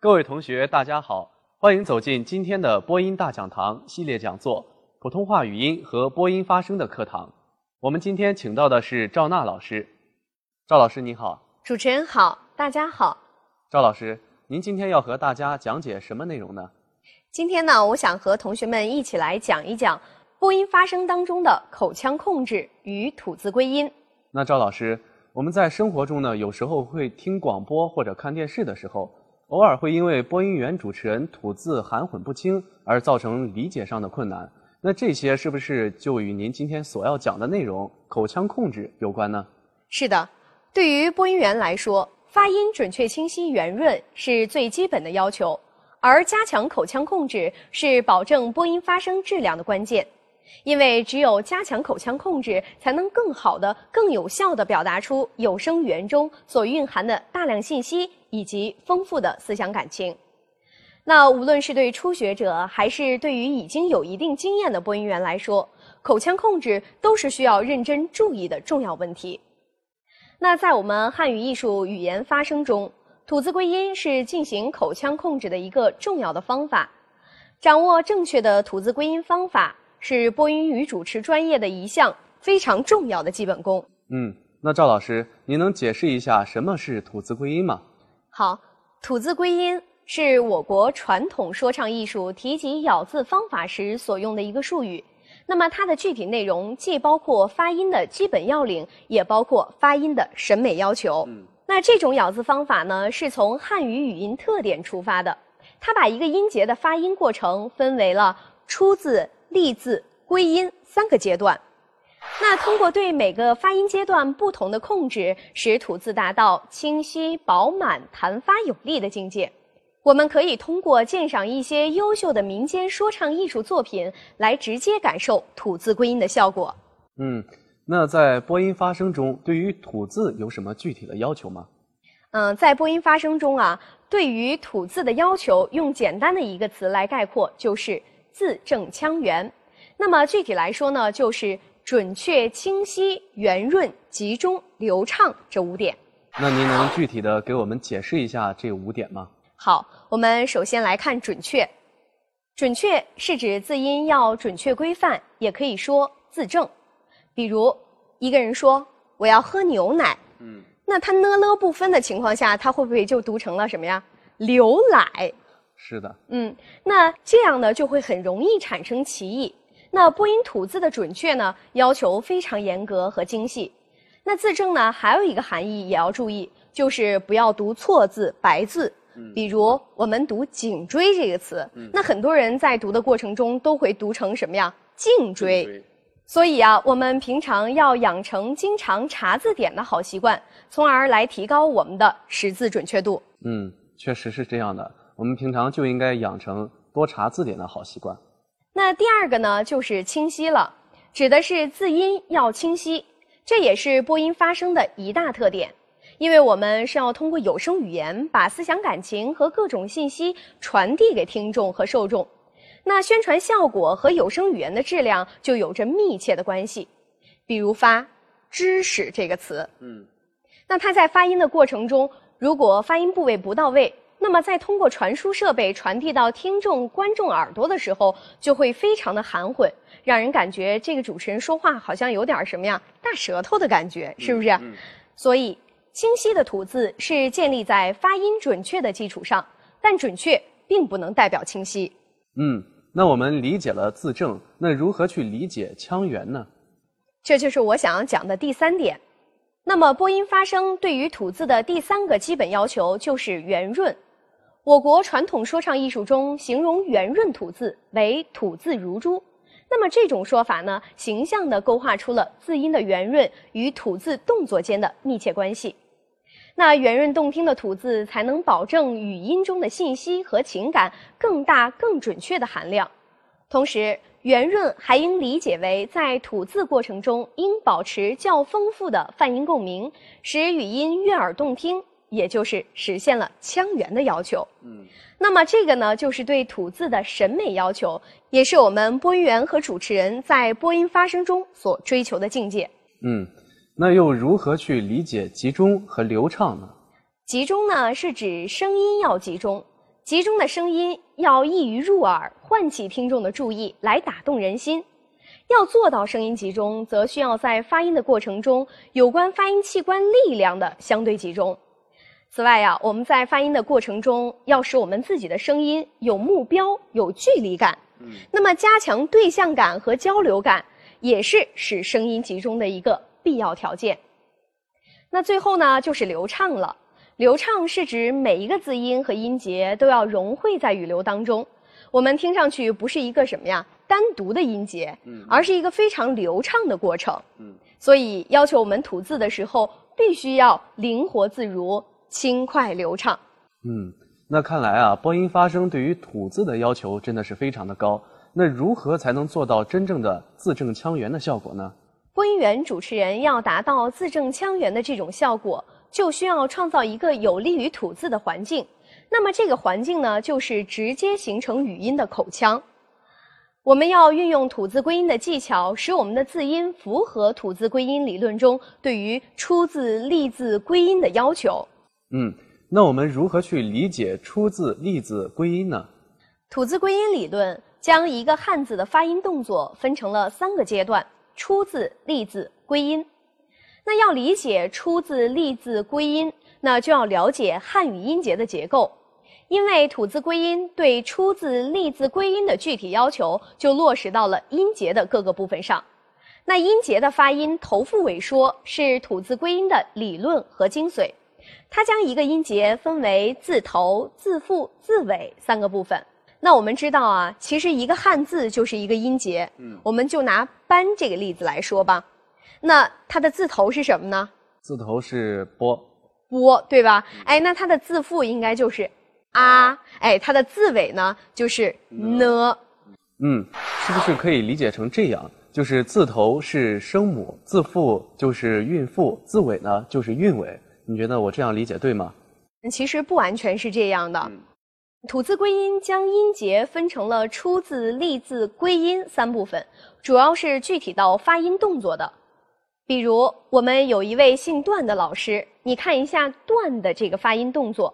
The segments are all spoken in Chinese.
各位同学，大家好，欢迎走进今天的播音大讲堂系列讲座——普通话语音和播音发声的课堂。我们今天请到的是赵娜老师。赵老师你好，主持人好，大家好。赵老师，您今天要和大家讲解什么内容呢？今天呢，我想和同学们一起来讲一讲播音发声当中的口腔控制与吐字归音。那赵老师，我们在生活中呢，有时候会听广播或者看电视的时候。偶尔会因为播音员主持人吐字含混不清而造成理解上的困难，那这些是不是就与您今天所要讲的内容口腔控制有关呢？是的，对于播音员来说，发音准确、清晰、圆润是最基本的要求，而加强口腔控制是保证播音发声质量的关键。因为只有加强口腔控制，才能更好的、更有效地表达出有声语言中所蕴含的大量信息以及丰富的思想感情。那无论是对初学者，还是对于已经有一定经验的播音员来说，口腔控制都是需要认真注意的重要问题。那在我们汉语艺术语言发声中，吐字归音是进行口腔控制的一个重要的方法。掌握正确的吐字归音方法。是播音与主持专业的一项非常重要的基本功。嗯，那赵老师，您能解释一下什么是吐字归音吗？好，吐字归音是我国传统说唱艺术提及咬字方法时所用的一个术语。那么它的具体内容既包括发音的基本要领，也包括发音的审美要求。嗯，那这种咬字方法呢，是从汉语语音特点出发的，它把一个音节的发音过程分为了出字。立字、归音三个阶段，那通过对每个发音阶段不同的控制，使吐字达到清晰、饱满、弹发有力的境界。我们可以通过鉴赏一些优秀的民间说唱艺术作品，来直接感受吐字归音的效果。嗯，那在播音发声中，对于吐字有什么具体的要求吗？嗯，在播音发声中啊，对于吐字的要求，用简单的一个词来概括，就是。字正腔圆，那么具体来说呢，就是准确、清晰、圆润、集中、流畅这五点。那您能具体的给我们解释一下这五点吗？好，我们首先来看准确。准确是指字音要准确规范，也可以说字正。比如一个人说我要喝牛奶，嗯，那他呢了不分的情况下，他会不会就读成了什么呀？牛奶。是的，嗯，那这样呢就会很容易产生歧义。那播音吐字的准确呢，要求非常严格和精细。那字正呢，还有一个含义也要注意，就是不要读错字、白字。比如我们读颈椎这个词，那很多人在读的过程中都会读成什么呀？颈椎。所以啊，我们平常要养成经常查字典的好习惯，从而来提高我们的识字准确度。嗯，确实是这样的。我们平常就应该养成多查字典的好习惯。那第二个呢，就是清晰了，指的是字音要清晰，这也是播音发声的一大特点。因为我们是要通过有声语言把思想感情和各种信息传递给听众和受众，那宣传效果和有声语言的质量就有着密切的关系。比如发“知识”这个词，嗯，那它在发音的过程中，如果发音部位不到位。那么，在通过传输设备传递到听众、观众耳朵的时候，就会非常的含混，让人感觉这个主持人说话好像有点什么呀，大舌头的感觉，是不是？所以，清晰的吐字是建立在发音准确的基础上，但准确并不能代表清晰。嗯，那我们理解了字正，那如何去理解腔圆呢？这就是我想要讲的第三点。那么，播音发声对于吐字的第三个基本要求就是圆润。我国传统说唱艺术中形容圆润吐字为“吐字如珠”，那么这种说法呢，形象地勾画出了字音的圆润与吐字动作间的密切关系。那圆润动听的吐字才能保证语音中的信息和情感更大、更准确的含量。同时，圆润还应理解为在吐字过程中应保持较丰富的泛音共鸣，使语音悦耳动听，也就是实现了腔圆的要求。嗯，那么这个呢，就是对吐字的审美要求，也是我们播音员和主持人在播音发声中所追求的境界。嗯，那又如何去理解集中和流畅呢？集中呢，是指声音要集中。集中的声音要易于入耳，唤起听众的注意，来打动人心。要做到声音集中，则需要在发音的过程中，有关发音器官力量的相对集中。此外呀，我们在发音的过程中，要使我们自己的声音有目标、有距离感。嗯，那么加强对象感和交流感，也是使声音集中的一个必要条件。那最后呢，就是流畅了。流畅是指每一个字音和音节都要融汇在语流当中，我们听上去不是一个什么呀单独的音节，嗯，而是一个非常流畅的过程，嗯，所以要求我们吐字的时候必须要灵活自如、轻快流畅。嗯，那看来啊，播音发声对于吐字的要求真的是非常的高。那如何才能做到真正的字正腔圆的效果呢？播音员、主持人要达到字正腔圆的这种效果。就需要创造一个有利于吐字的环境，那么这个环境呢，就是直接形成语音的口腔。我们要运用吐字归音的技巧，使我们的字音符合吐字归音理论中对于出字、立字、归音的要求。嗯，那我们如何去理解出字、立字、归音呢？吐字归音理论将一个汉字的发音动作分成了三个阶段：出字、立字、归音。那要理解出字、立字、归音，那就要了解汉语音节的结构，因为吐字归音对出字、立字、归音的具体要求就落实到了音节的各个部分上。那音节的发音头腹尾说是吐字归音的理论和精髓，它将一个音节分为字头、字腹、字尾三个部分。那我们知道啊，其实一个汉字就是一个音节。嗯，我们就拿“班”这个例子来说吧。那它的字头是什么呢？字头是波，波对吧？哎，那它的字腹应该就是啊，哎，它的字尾呢就是呢。嗯，是不是可以理解成这样？就是字头是声母，字腹就是韵腹，字尾呢就是韵尾。你觉得我这样理解对吗？其实不完全是这样的。吐字归音将音节分成了出字、立字、归音三部分，主要是具体到发音动作的。比如，我们有一位姓段的老师，你看一下“段”的这个发音动作，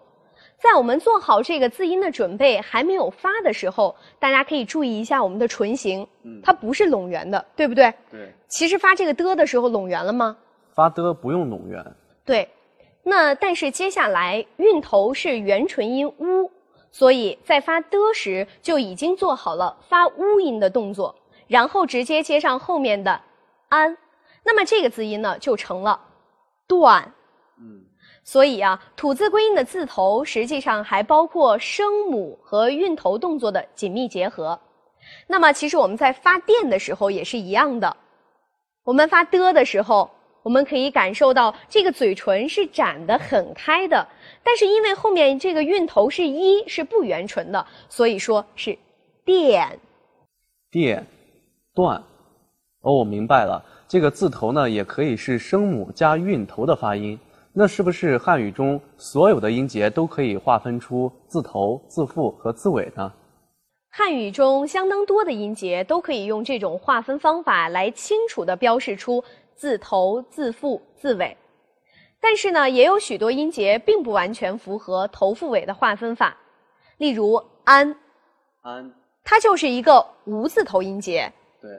在我们做好这个字音的准备还没有发的时候，大家可以注意一下我们的唇形，它不是拢圆的，对不对？对。其实发这个的的时候拢圆了吗？发的不用拢圆。对。那但是接下来韵头是元唇音呜，所以在发的时就已经做好了发呜音的动作，然后直接接上后面的安。那么这个字音呢，就成了断。嗯，所以啊，吐字归音的字头实际上还包括声母和韵头动作的紧密结合。那么，其实我们在发电的时候也是一样的。我们发的的时候，我们可以感受到这个嘴唇是展得很开的，但是因为后面这个韵头是一，是不圆唇的，所以说是电。电，断。哦，我明白了。这个字头呢，也可以是声母加韵头的发音。那是不是汉语中所有的音节都可以划分出字头、字腹和字尾呢？汉语中相当多的音节都可以用这种划分方法来清楚地标示出字头、字腹、字尾。但是呢，也有许多音节并不完全符合头腹尾的划分法。例如“安”，安，它就是一个无字头音节。对。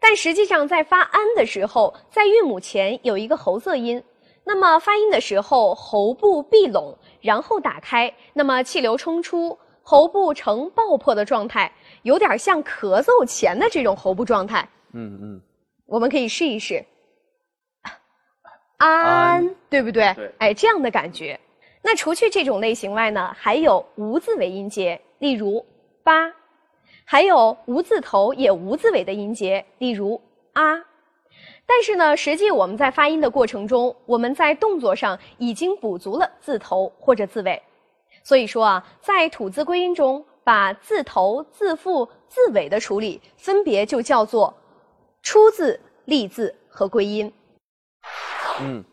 但实际上，在发“安”的时候，在韵母前有一个喉塞音，那么发音的时候，喉部闭拢，然后打开，那么气流冲出，喉部呈爆破的状态，有点像咳嗽前的这种喉部状态。嗯嗯，我们可以试一试，安，对不对？对。哎，这样的感觉。那除去这种类型外呢，还有无字尾音节，例如“八”。还有无字头也无字尾的音节，例如啊。但是呢，实际我们在发音的过程中，我们在动作上已经补足了字头或者字尾。所以说啊，在吐字归音中，把字头、字腹、字尾的处理，分别就叫做出字、立字和归音。嗯，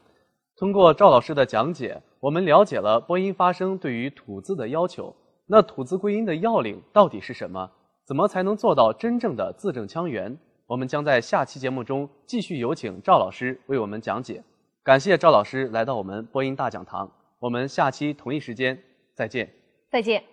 通过赵老师的讲解，我们了解了播音发声对于吐字的要求。那吐字归音的要领到底是什么？怎么才能做到真正的字正腔圆？我们将在下期节目中继续有请赵老师为我们讲解。感谢赵老师来到我们播音大讲堂，我们下期同一时间再见。再见。